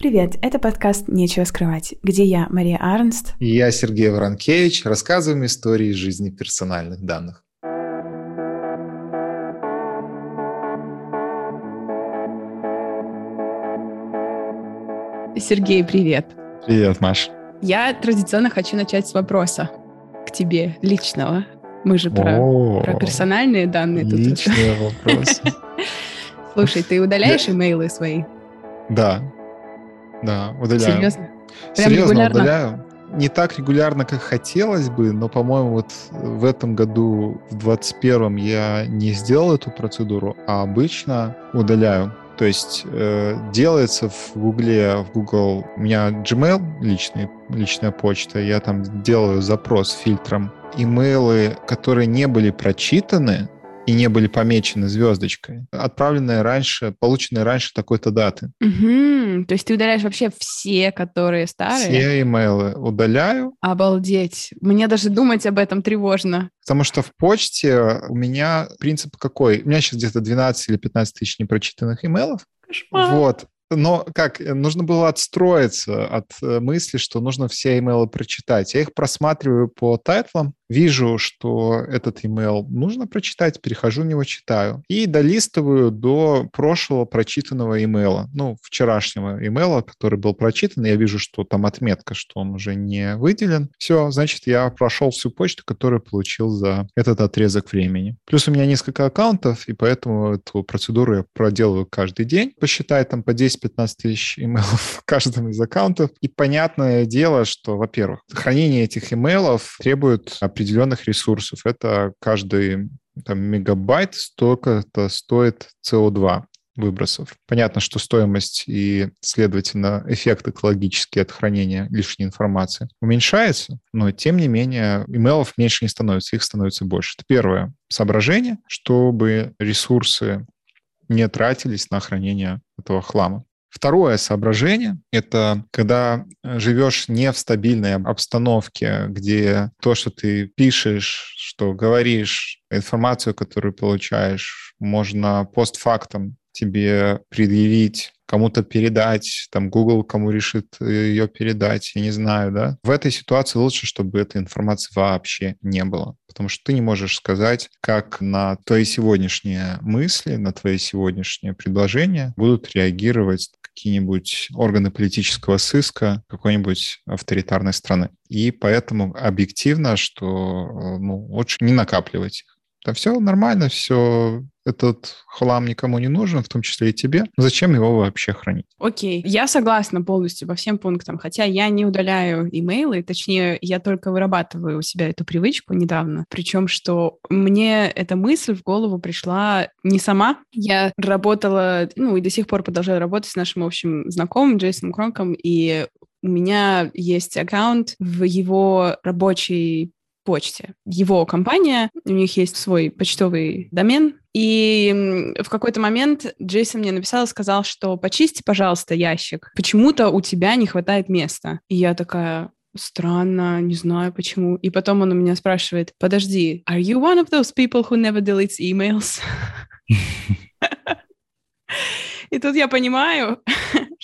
Привет, это подкаст «Нечего скрывать», где я, Мария Арнст. И я, Сергей Воронкевич, рассказываем истории из жизни персональных данных. Сергей, привет. Привет, Маш. Я традиционно хочу начать с вопроса к тебе личного. Мы же про, про персональные данные тут. Личные вопросы. Слушай, ты удаляешь имейлы свои? Да, да, удаляю. Серьезно? Прям Серьезно регулярно? удаляю. Не так регулярно, как хотелось бы, но, по-моему, вот в этом году, в 2021 я не сделал эту процедуру, а обычно удаляю. То есть э, делается в Гугле, в Google, у меня Gmail личный, личная почта, я там делаю запрос фильтром. Имейлы, которые не были прочитаны, и не были помечены звездочкой, отправленные раньше, полученные раньше такой-то даты. Угу. То есть ты удаляешь вообще все, которые старые? Все имейлы удаляю. Обалдеть. Мне даже думать об этом тревожно. Потому что в почте у меня принцип какой? У меня сейчас где-то 12 или 15 тысяч непрочитанных имейлов. Кошмар. Вот но как, э, нужно было отстроиться от э, мысли, что нужно все имейлы прочитать. Я их просматриваю по тайтлам, вижу, что этот имейл нужно прочитать, перехожу в него, читаю. И долистываю до прошлого прочитанного имейла, ну, вчерашнего имейла, который был прочитан. Я вижу, что там отметка, что он уже не выделен. Все, значит, я прошел всю почту, которую получил за этот отрезок времени. Плюс у меня несколько аккаунтов, и поэтому эту процедуру я проделываю каждый день. Посчитай там по 10 10-15 тысяч имейлов в каждом из аккаунтов. И понятное дело, что, во-первых, хранение этих имейлов требует определенных ресурсов. Это каждый там, мегабайт столько-то стоит CO2 выбросов. Понятно, что стоимость и, следовательно, эффект экологический от хранения лишней информации уменьшается, но, тем не менее, имейлов меньше не становится, их становится больше. Это первое соображение, чтобы ресурсы не тратились на хранение этого хлама. Второе соображение — это когда э, живешь не в стабильной обстановке, где то, что ты пишешь, что говоришь, информацию, которую получаешь, можно постфактом тебе предъявить, кому-то передать, там Google кому решит э, ее передать, я не знаю, да. В этой ситуации лучше, чтобы этой информации вообще не было, потому что ты не можешь сказать, как на твои сегодняшние мысли, на твои сегодняшние предложения будут реагировать какие-нибудь органы политического сыска какой-нибудь авторитарной страны. И поэтому объективно, что э, ну, лучше не накапливать их. Там все нормально, все этот хлам никому не нужен, в том числе и тебе. Зачем его вообще хранить? Окей, я согласна полностью по всем пунктам, хотя я не удаляю имейлы, точнее, я только вырабатываю у себя эту привычку недавно, причем, что мне эта мысль в голову пришла не сама. Я работала, ну, и до сих пор продолжаю работать с нашим общим знакомым Джейсоном Кронком, и у меня есть аккаунт в его рабочей почте. Его компания, у них есть свой почтовый домен, и в какой-то момент Джейсон мне написал и сказал, что почисти, пожалуйста, ящик. Почему-то у тебя не хватает места. И я такая, странно, не знаю почему. И потом он у меня спрашивает, подожди, are you one of those people who never deletes emails? И тут я понимаю,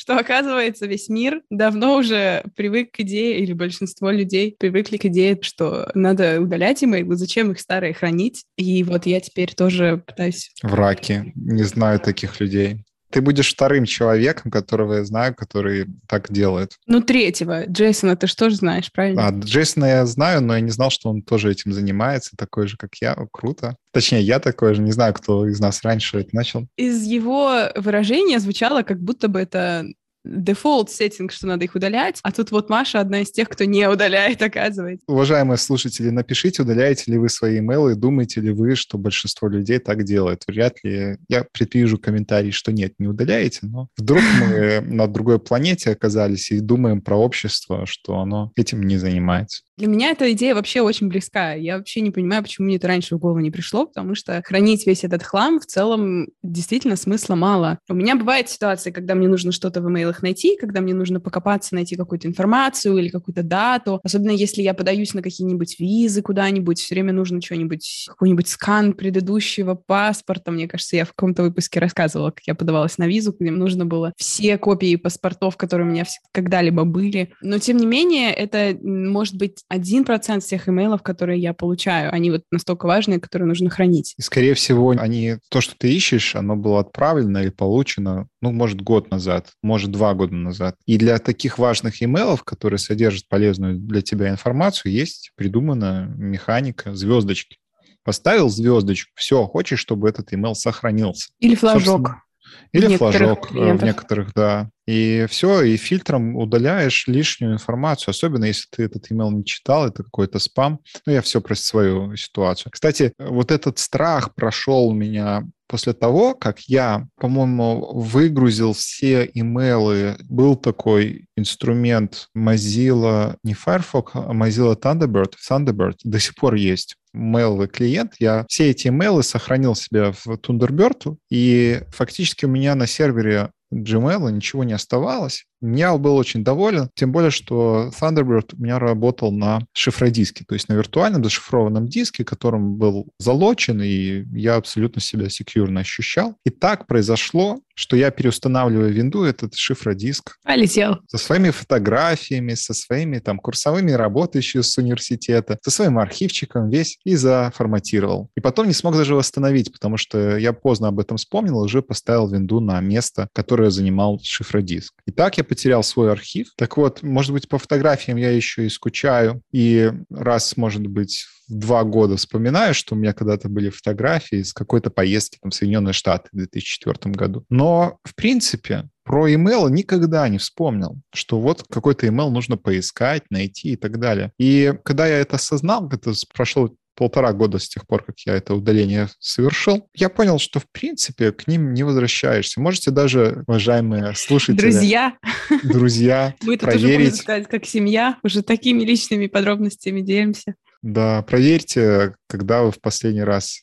что, оказывается, весь мир давно уже привык к идее, или большинство людей привыкли к идее, что надо удалять имейлы, зачем их старые хранить. И вот я теперь тоже пытаюсь... Враки. Не знаю таких людей. Ты будешь вторым человеком, которого я знаю, который так делает. Ну, третьего. Джейсона ты же знаешь, правильно? А, Джейсона я знаю, но я не знал, что он тоже этим занимается, такой же, как я. О, круто. Точнее, я такой же, не знаю, кто из нас раньше это начал. Из его выражения звучало, как будто бы это дефолт сеттинг, что надо их удалять, а тут вот Маша одна из тех, кто не удаляет, оказывается. Уважаемые слушатели, напишите, удаляете ли вы свои имейлы, думаете ли вы, что большинство людей так делает. Вряд ли. Я предвижу комментарий, что нет, не удаляете, но вдруг мы на другой планете оказались и думаем про общество, что оно этим не занимается. Для меня эта идея вообще очень близка. Я вообще не понимаю, почему мне это раньше в голову не пришло, потому что хранить весь этот хлам в целом действительно смысла мало. У меня бывают ситуации, когда мне нужно что-то в имейлах найти, когда мне нужно покопаться, найти какую-то информацию или какую-то дату. Особенно если я подаюсь на какие-нибудь визы куда-нибудь, все время нужно что-нибудь, какой-нибудь скан предыдущего паспорта. Мне кажется, я в каком-то выпуске рассказывала, как я подавалась на визу, где нужно было все копии паспортов, которые у меня когда-либо были. Но, тем не менее, это может быть один процент всех имейлов, которые я получаю. Они вот настолько важные, которые нужно хранить. И, скорее всего, они, то, что ты ищешь, оно было отправлено или получено, ну, может, год назад, может, два года назад. И для таких важных имейлов, которые содержат полезную для тебя информацию, есть придумана механика звездочки. Поставил звездочку, все, хочешь, чтобы этот email сохранился. Или флажок. Или флажок клиентов. в некоторых, да. И все, и фильтром удаляешь лишнюю информацию, особенно если ты этот email не читал, это какой-то спам. Ну, я все про свою ситуацию. Кстати, вот этот страх прошел у меня после того, как я, по-моему, выгрузил все имейлы, был такой инструмент Mozilla, не Firefox, а Mozilla Thunderbird, Thunderbird до сих пор есть мейловый клиент, я все эти имейлы сохранил себе в Thunderbird, и фактически у меня на сервере Gmail ничего не оставалось. Я был очень доволен, тем более, что Thunderbird у меня работал на шифродиске, то есть на виртуальном зашифрованном диске, которым был залочен, и я абсолютно себя секьюрно ощущал. И так произошло, что я переустанавливаю винду, этот шифродиск. Полетел. Со своими фотографиями, со своими там курсовыми работами еще с университета, со своим архивчиком весь и заформатировал. И потом не смог даже восстановить, потому что я поздно об этом вспомнил, уже поставил винду на место, которое занимал шифродиск. И так я потерял свой архив. Так вот, может быть, по фотографиям я еще и скучаю. И раз, может быть, в два года вспоминаю, что у меня когда-то были фотографии с какой-то поездки там, в Соединенные Штаты в 2004 году. Но, в принципе, про email никогда не вспомнил, что вот какой-то email нужно поискать, найти и так далее. И когда я это осознал, это прошло полтора года с тех пор, как я это удаление совершил, я понял, что, в принципе, к ним не возвращаешься. Можете даже, уважаемые слушатели... Друзья. Друзья, Мы тут уже, можно сказать, как семья, уже такими личными подробностями делимся. Да, проверьте, когда вы в последний раз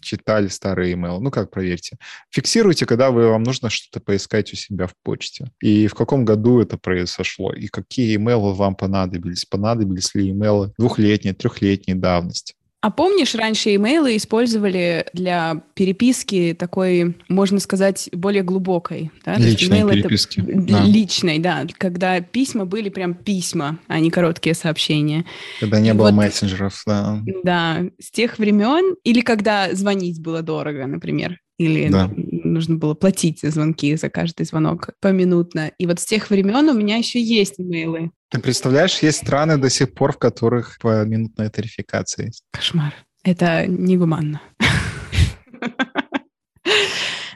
читали старый email. Ну, как проверьте. Фиксируйте, когда вы, вам нужно что-то поискать у себя в почте. И в каком году это произошло. И какие имейлы вам понадобились. Понадобились ли имейлы двухлетней, трехлетней давности. А помнишь, раньше имейлы использовали для переписки такой, можно сказать, более глубокой? Да? Личной переписки. Это... Да. Личной, да. Когда письма были прям письма, а не короткие сообщения. Когда не И было вот, мессенджеров, да. Да, с тех времен, или когда звонить было дорого, например или да. Нужно было платить за звонки за каждый звонок поминутно. И вот с тех времен у меня еще есть имейлы. Ты представляешь, есть страны до сих пор, в которых поминутная тарификация есть. Кошмар. Это негуманно.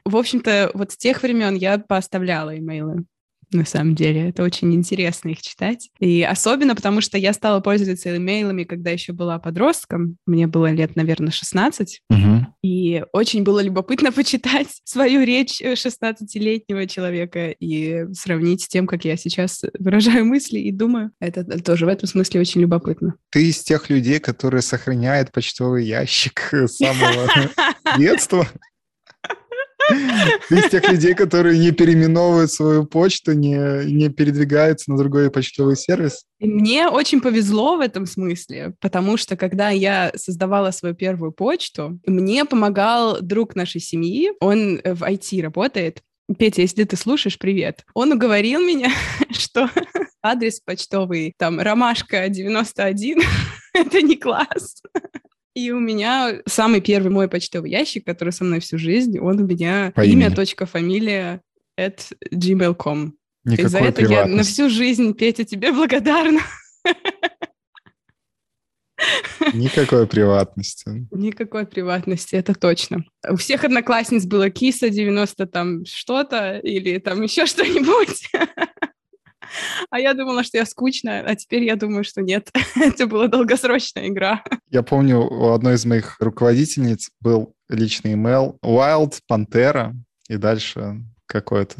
В общем-то, вот с тех времен я поставляла имейлы на самом деле. Это очень интересно их читать. И особенно потому, что я стала пользоваться имейлами, когда еще была подростком. Мне было лет, наверное, 16. Угу. И очень было любопытно почитать свою речь 16-летнего человека и сравнить с тем, как я сейчас выражаю мысли и думаю. Это тоже в этом смысле очень любопытно. Ты из тех людей, которые сохраняют почтовый ящик с самого детства? Из тех людей, которые не переименовывают свою почту, не, не передвигаются на другой почтовый сервис? Мне очень повезло в этом смысле, потому что когда я создавала свою первую почту, мне помогал друг нашей семьи, он в IT работает, Петя, если ты слушаешь, привет. Он уговорил меня, что адрес почтовый, там, ромашка 91, это не класс. И у меня самый первый мой почтовый ящик, который со мной всю жизнь, он у меня По имя, имени. точка, фамилия at gmail.com. Никакой И за это я на всю жизнь, Петя, тебе благодарна. Никакой приватности. Никакой приватности, это точно. У всех одноклассниц было киса 90 там что-то или там еще что-нибудь. А я думала, что я скучная, а теперь я думаю, что нет. Это была долгосрочная игра. Я помню, у одной из моих руководительниц был личный email Wild Pantera и дальше какое-то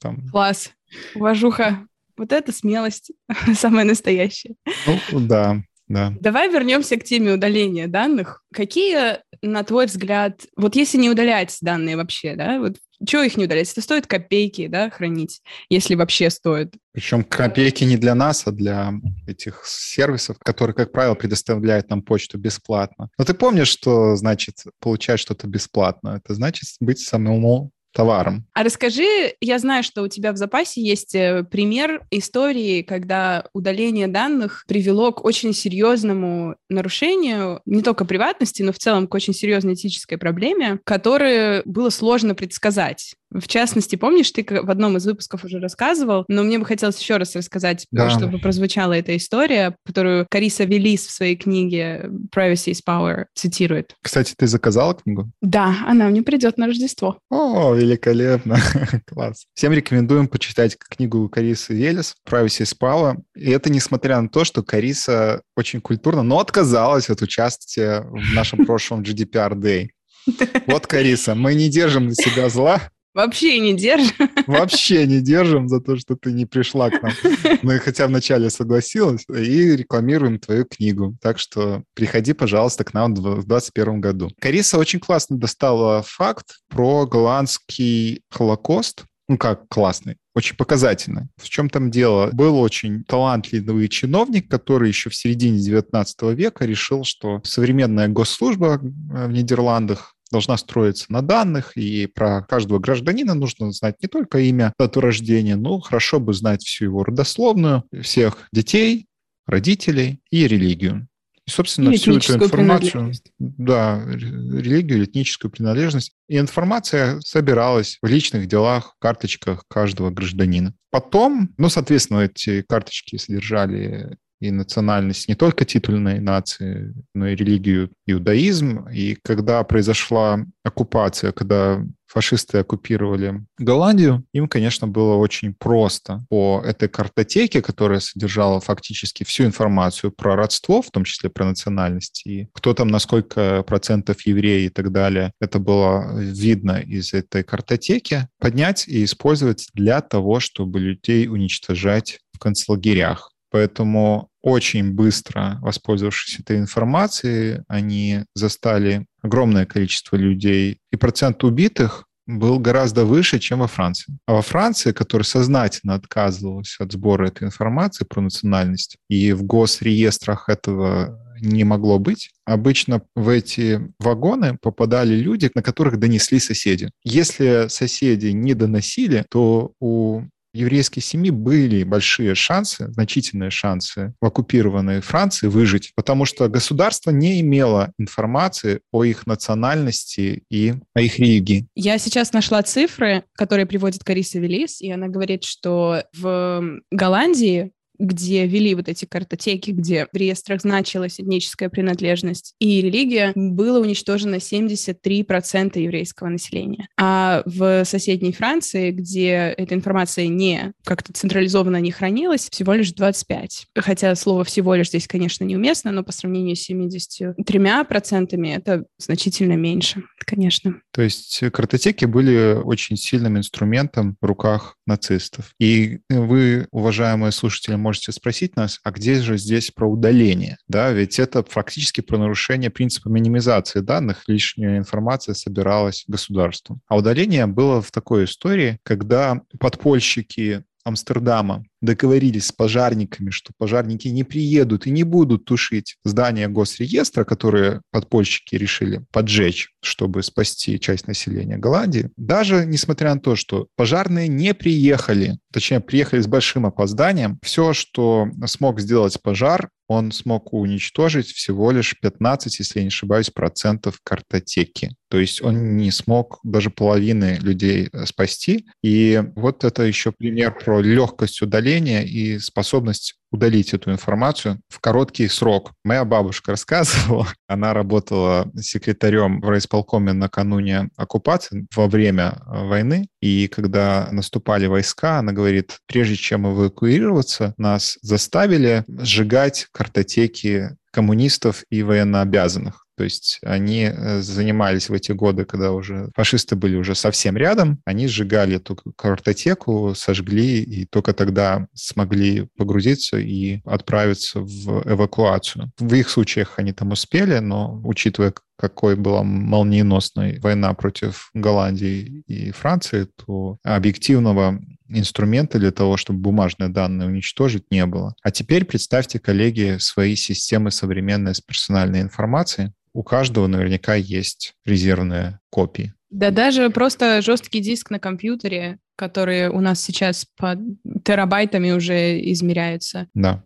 там... Класс. Уважуха. Вот это смелость, самая настоящая. Ну, да, да. Давай вернемся к теме удаления данных. Какие, на твой взгляд, вот если не удалять данные вообще, да, вот чего их не удалять? Это стоит копейки, да, хранить, если вообще стоит. Причем копейки не для нас, а для этих сервисов, которые, как правило, предоставляют нам почту бесплатно. Но ты помнишь, что значит получать что-то бесплатно? Это значит быть самому товаром. А расскажи, я знаю, что у тебя в запасе есть э, пример истории, когда удаление данных привело к очень серьезному нарушению не только приватности, но в целом к очень серьезной этической проблеме, которую было сложно предсказать. В частности, помнишь, ты в одном из выпусков уже рассказывал, но мне бы хотелось еще раз рассказать, да. чтобы прозвучала эта история, которую Кариса Велис в своей книге «Privacy is Power» цитирует. Кстати, ты заказала книгу? Да, она мне придет на Рождество. О, великолепно. Класс. Всем рекомендуем почитать книгу Карисы Велис «Privacy is Power». И это несмотря на то, что Кариса очень культурно, но отказалась от участия в нашем прошлом GDPR Day. Вот, Кариса, мы не держим на себя зла, Вообще не держим. Вообще не держим за то, что ты не пришла к нам. Мы хотя вначале согласилась и рекламируем твою книгу. Так что приходи, пожалуйста, к нам в 2021 году. Кариса очень классно достала факт про голландский Холокост. Ну как классный, очень показательный. В чем там дело? Был очень талантливый чиновник, который еще в середине 19 века решил, что современная госслужба в Нидерландах должна строиться на данных, и про каждого гражданина нужно знать не только имя, дату рождения, но хорошо бы знать всю его родословную, всех детей, родителей и религию. И, собственно, и всю эту информацию, да, религию, этническую принадлежность, и информация собиралась в личных делах, карточках каждого гражданина. Потом, ну, соответственно, эти карточки содержали и национальность не только титульной нации, но и религию иудаизм. И когда произошла оккупация, когда фашисты оккупировали Голландию, им, конечно, было очень просто по этой картотеке, которая содержала фактически всю информацию про родство, в том числе про национальность, и кто там, на сколько процентов евреи и так далее, это было видно из этой картотеки, поднять и использовать для того, чтобы людей уничтожать в концлагерях. Поэтому очень быстро, воспользовавшись этой информацией, они застали огромное количество людей, и процент убитых был гораздо выше, чем во Франции. А во Франции, которая сознательно отказывалась от сбора этой информации про национальность, и в госреестрах этого не могло быть. Обычно в эти вагоны попадали люди, на которых донесли соседи. Если соседи не доносили, то у еврейской семьи были большие шансы, значительные шансы в оккупированной Франции выжить, потому что государство не имело информации о их национальности и о их религии. Я сейчас нашла цифры, которые приводит Кариса Велис, и она говорит, что в Голландии где вели вот эти картотеки, где в реестрах значилась этническая принадлежность и религия, было уничтожено 73% еврейского населения. А в соседней Франции, где эта информация не как-то централизованно не хранилась, всего лишь 25. Хотя слово «всего лишь» здесь, конечно, неуместно, но по сравнению с 73% это значительно меньше, конечно. То есть картотеки были очень сильным инструментом в руках нацистов. И вы, уважаемые слушатели, можете спросить нас, а где же здесь про удаление? Да, ведь это фактически про нарушение принципа минимизации данных, лишняя информация собиралась государством. А удаление было в такой истории, когда подпольщики Амстердама договорились с пожарниками, что пожарники не приедут и не будут тушить здание госреестра, которые подпольщики решили поджечь, чтобы спасти часть населения Голландии. Даже несмотря на то, что пожарные не приехали, точнее, приехали с большим опозданием, все, что смог сделать пожар, он смог уничтожить всего лишь 15, если я не ошибаюсь, процентов картотеки. То есть он не смог даже половины людей э, спасти. И вот это еще пример про легкость удаления и способность удалить эту информацию в короткий срок. Моя бабушка рассказывала, она работала секретарем в райисполкоме накануне оккупации во время э, войны, и когда наступали войска, она говорит, прежде чем эвакуироваться, нас заставили сжигать картотеки коммунистов и военнообязанных. То есть они э, занимались в эти годы, когда уже фашисты были уже совсем рядом, они сжигали эту картотеку, сожгли, и только тогда смогли погрузиться и отправиться в эвакуацию. В их случаях они там успели, но учитывая, какой была молниеносной война против Голландии и Франции, то объективного инструмента для того, чтобы бумажные данные уничтожить, не было. А теперь представьте, коллеги, свои системы современной с персональной информацией. У каждого наверняка есть резервные копии. Да даже просто жесткий диск на компьютере, который у нас сейчас по терабайтами уже измеряется. Да.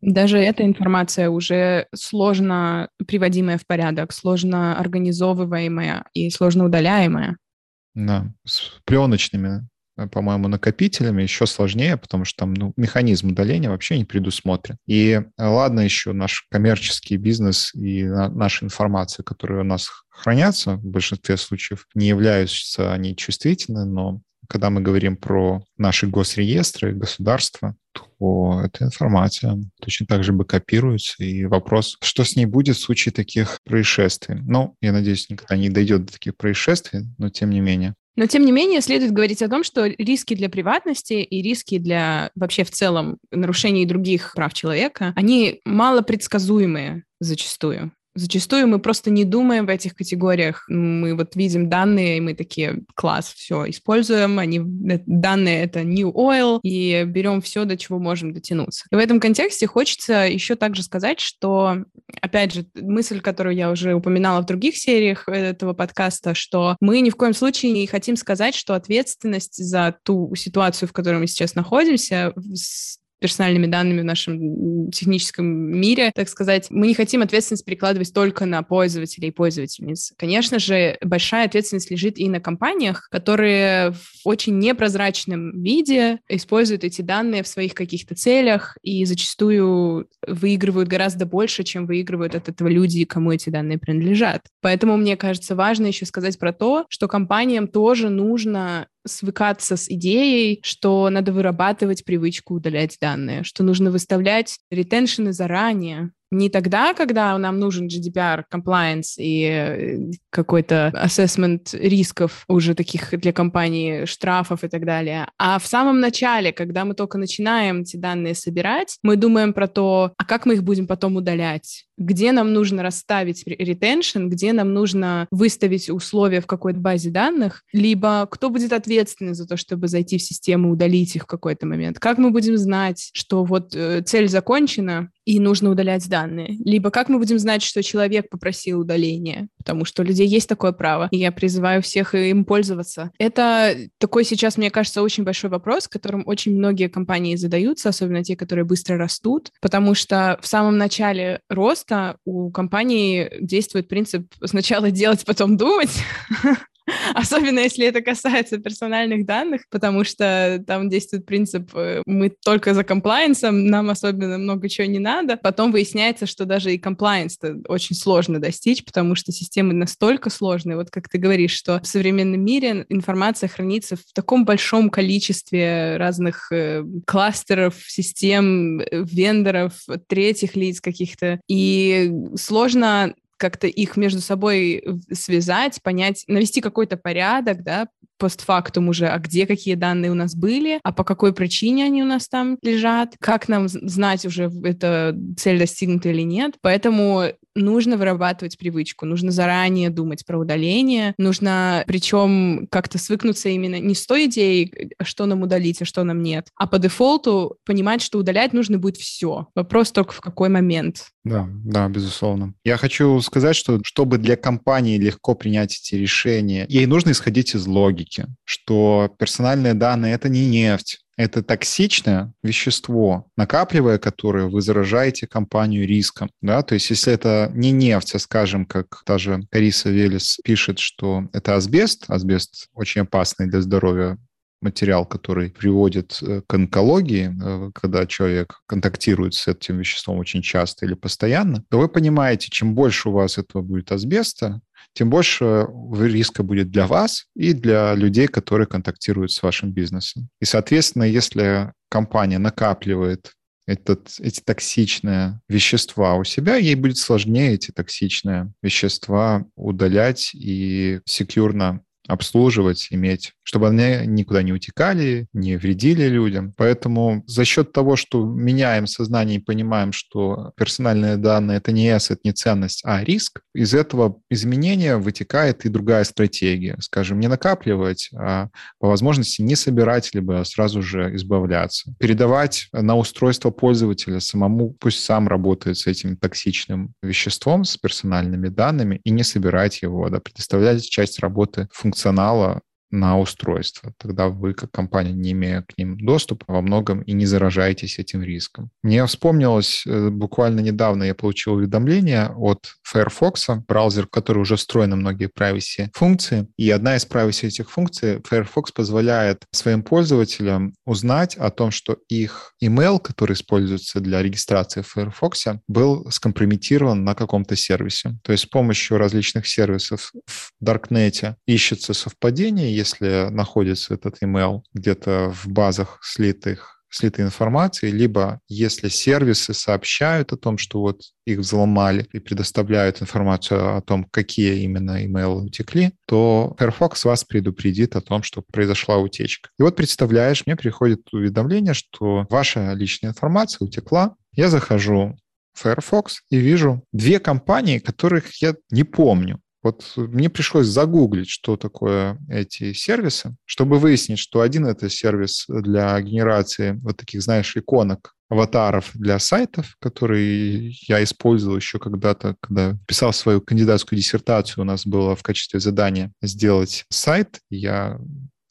Даже эта информация уже сложно приводимая в порядок, сложно организовываемая и сложно удаляемая. Да, с пленочными, по-моему, накопителями еще сложнее, потому что там ну, механизм удаления вообще не предусмотрен. И э, ладно еще наш коммерческий бизнес и наша информация, которая у нас хранятся в большинстве случаев, не являются они чувствительны, но когда мы говорим про наши госреестры, государства, то эта информация точно так же бы копируется. И вопрос, что с ней будет в случае таких происшествий? Ну, я надеюсь, никогда не дойдет до таких происшествий, но тем не менее. Но, тем не менее, следует говорить о том, что риски для приватности и риски для вообще в целом нарушений других прав человека, они малопредсказуемые зачастую. Зачастую мы просто не думаем в этих категориях. Мы вот видим данные, и мы такие, класс, все, используем. Они, э, данные — это new oil, и берем все, до чего можем дотянуться. И в этом контексте хочется еще также сказать, что, опять же, мысль, которую я уже упоминала в других сериях этого подкаста, что мы ни в коем случае не хотим сказать, что ответственность за ту ситуацию, в которой мы сейчас находимся, персональными данными в нашем техническом мире, так сказать, мы не хотим ответственность перекладывать только на пользователей и пользовательниц. Конечно же, большая ответственность лежит и на компаниях, которые в очень непрозрачном виде используют эти данные в своих каких-то целях и зачастую выигрывают гораздо больше, чем выигрывают от этого люди, кому эти данные принадлежат. Поэтому мне кажется важно еще сказать про то, что компаниям тоже нужно свыкаться с идеей, что надо вырабатывать привычку удалять данные, что нужно выставлять ретеншены заранее, не тогда, когда нам нужен GDPR, compliance и э, какой-то assessment рисков уже таких для компании, штрафов и так далее, а в самом начале, когда мы только начинаем эти данные собирать, мы думаем про то, а как мы их будем потом удалять, где нам нужно расставить retention, где нам нужно выставить условия в какой-то базе данных, либо кто будет ответственен за то, чтобы зайти в систему, удалить их в какой-то момент, как мы будем знать, что вот э, цель закончена, и нужно удалять данные. Либо как мы будем знать, что человек попросил удаления, потому что у людей есть такое право, и я призываю всех им пользоваться. Это такой сейчас, мне кажется, очень большой вопрос, которым очень многие компании задаются, особенно те, которые быстро растут, потому что в самом начале роста у компании действует принцип сначала делать, потом думать, особенно если это касается персональных данных, потому что там действует принцип э, «мы только за комплайенсом, нам особенно много чего не надо». Потом выясняется, что даже и комплайенс очень сложно достичь, потому что системы настолько сложные. Вот как ты говоришь, что в современном мире информация хранится в таком большом количестве разных э, кластеров, систем, э, вендоров, третьих лиц каких-то, и сложно как-то их между собой связать, понять, навести какой-то порядок, да, постфактум уже, а где какие данные у нас были, а по какой причине они у нас там лежат, как нам знать уже, эта цель достигнута или нет. Поэтому нужно вырабатывать привычку, нужно заранее думать про удаление, нужно причем как-то свыкнуться именно не с той идеей, что нам удалить, а что нам нет, а по дефолту понимать, что удалять нужно будет все. Вопрос только в какой момент. Да, да, безусловно. Я хочу сказать, что чтобы для компании легко принять эти решения, ей нужно исходить из логики, что персональные данные — это не нефть, это токсичное вещество, накапливая которое, вы заражаете компанию риском. Да? То есть если это не нефть, а, скажем, как та же Кариса Велес пишет, что это асбест, асбест очень опасный для здоровья материал, который приводит э, к онкологии, э, когда человек контактирует с этим веществом очень часто или постоянно, то вы понимаете, чем больше у вас этого будет асбеста, тем больше риска будет для вас и для людей, которые контактируют с вашим бизнесом. И, соответственно, если компания накапливает этот, эти токсичные вещества у себя, ей будет сложнее эти токсичные вещества удалять и секьюрно обслуживать, иметь, чтобы они никуда не утекали, не вредили людям. Поэтому за счет того, что меняем сознание и понимаем, что персональные данные — это не asset, не ценность, а риск, из этого изменения вытекает и другая стратегия. Скажем, не накапливать, а по возможности не собирать, либо сразу же избавляться. Передавать на устройство пользователя самому, пусть сам работает с этим токсичным веществом, с персональными данными, и не собирать его, да, предоставлять часть работы функционала на устройство. Тогда вы, как компания, не имея к ним доступа, во многом и не заражаетесь этим риском. Мне вспомнилось, э, буквально недавно я получил уведомление от Firefox, браузер, который уже встроен на многие privacy функции. И одна из privacy этих функций, Firefox позволяет своим пользователям узнать о том, что их email, который используется для регистрации в Firefox, был скомпрометирован на каком-то сервисе. То есть с помощью различных сервисов в Darknet ищется совпадение, если находится этот email где-то в базах слитых слитой информации, либо если сервисы сообщают о том, что вот их взломали и предоставляют информацию о том, какие именно имейлы утекли, то Firefox вас предупредит о том, что произошла утечка. И вот представляешь, мне приходит уведомление, что ваша личная информация утекла. Я захожу Firefox и вижу две компании, которых я не помню. Вот мне пришлось загуглить, что такое эти сервисы, чтобы выяснить, что один это сервис для генерации вот таких, знаешь, иконок аватаров для сайтов, которые я использовал еще когда-то, когда писал свою кандидатскую диссертацию, у нас было в качестве задания сделать сайт. Я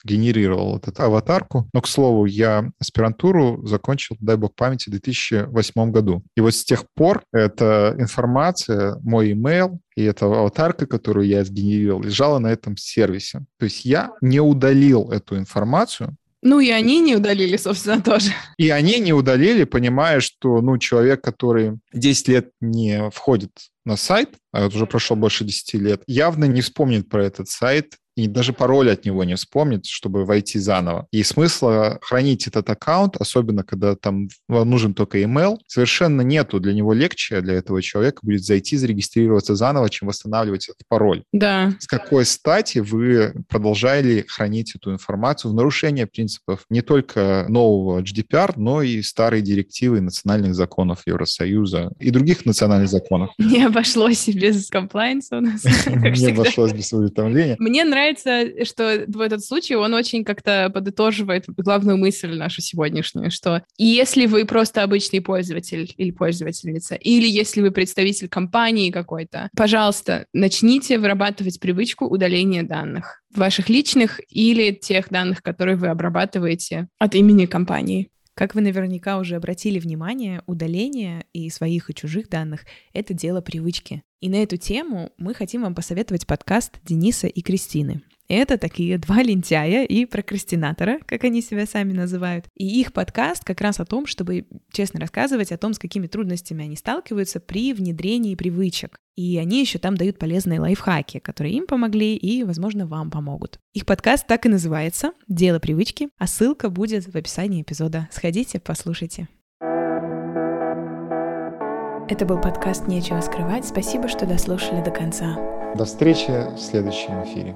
генерировал эту аватарку. Но, к слову, я аспирантуру закончил, дай бог памяти, в 2008 году. И вот с тех пор эта информация, мой email и эта аватарка, которую я сгенерировал, лежала на этом сервисе. То есть я не удалил эту информацию, ну и они не удалили, собственно, тоже. И они не удалили, понимая, что ну, человек, который 10 лет не входит на сайт, а это уже прошло больше 10 лет, явно не вспомнит про этот сайт и даже пароль от него не вспомнит, чтобы войти заново. И смысла хранить этот аккаунт, особенно когда там нужен только email, совершенно нету. Для него легче, для этого человека будет зайти, зарегистрироваться заново, чем восстанавливать этот пароль. Да. С какой стати вы продолжали хранить эту информацию в нарушение принципов не только нового GDPR, но и старой директивы национальных законов Евросоюза и других национальных законов? Не обошлось без комплайнса у нас. Не обошлось без уведомления. Мне нравится нравится, что в этот случай он очень как-то подытоживает главную мысль нашу сегодняшнюю, что если вы просто обычный пользователь или пользовательница, или если вы представитель компании какой-то, пожалуйста, начните вырабатывать привычку удаления данных ваших личных или тех данных, которые вы обрабатываете от имени компании. Как вы наверняка уже обратили внимание, удаление и своих и чужих данных — это дело привычки. И на эту тему мы хотим вам посоветовать подкаст Дениса и Кристины. Это такие два лентяя и прокрастинатора, как они себя сами называют. И их подкаст как раз о том, чтобы честно рассказывать о том, с какими трудностями они сталкиваются при внедрении привычек. И они еще там дают полезные лайфхаки, которые им помогли и, возможно, вам помогут. Их подкаст так и называется «Дело привычки», а ссылка будет в описании эпизода. Сходите, послушайте. Это был подкаст «Нечего скрывать». Спасибо, что дослушали до конца. До встречи в следующем эфире.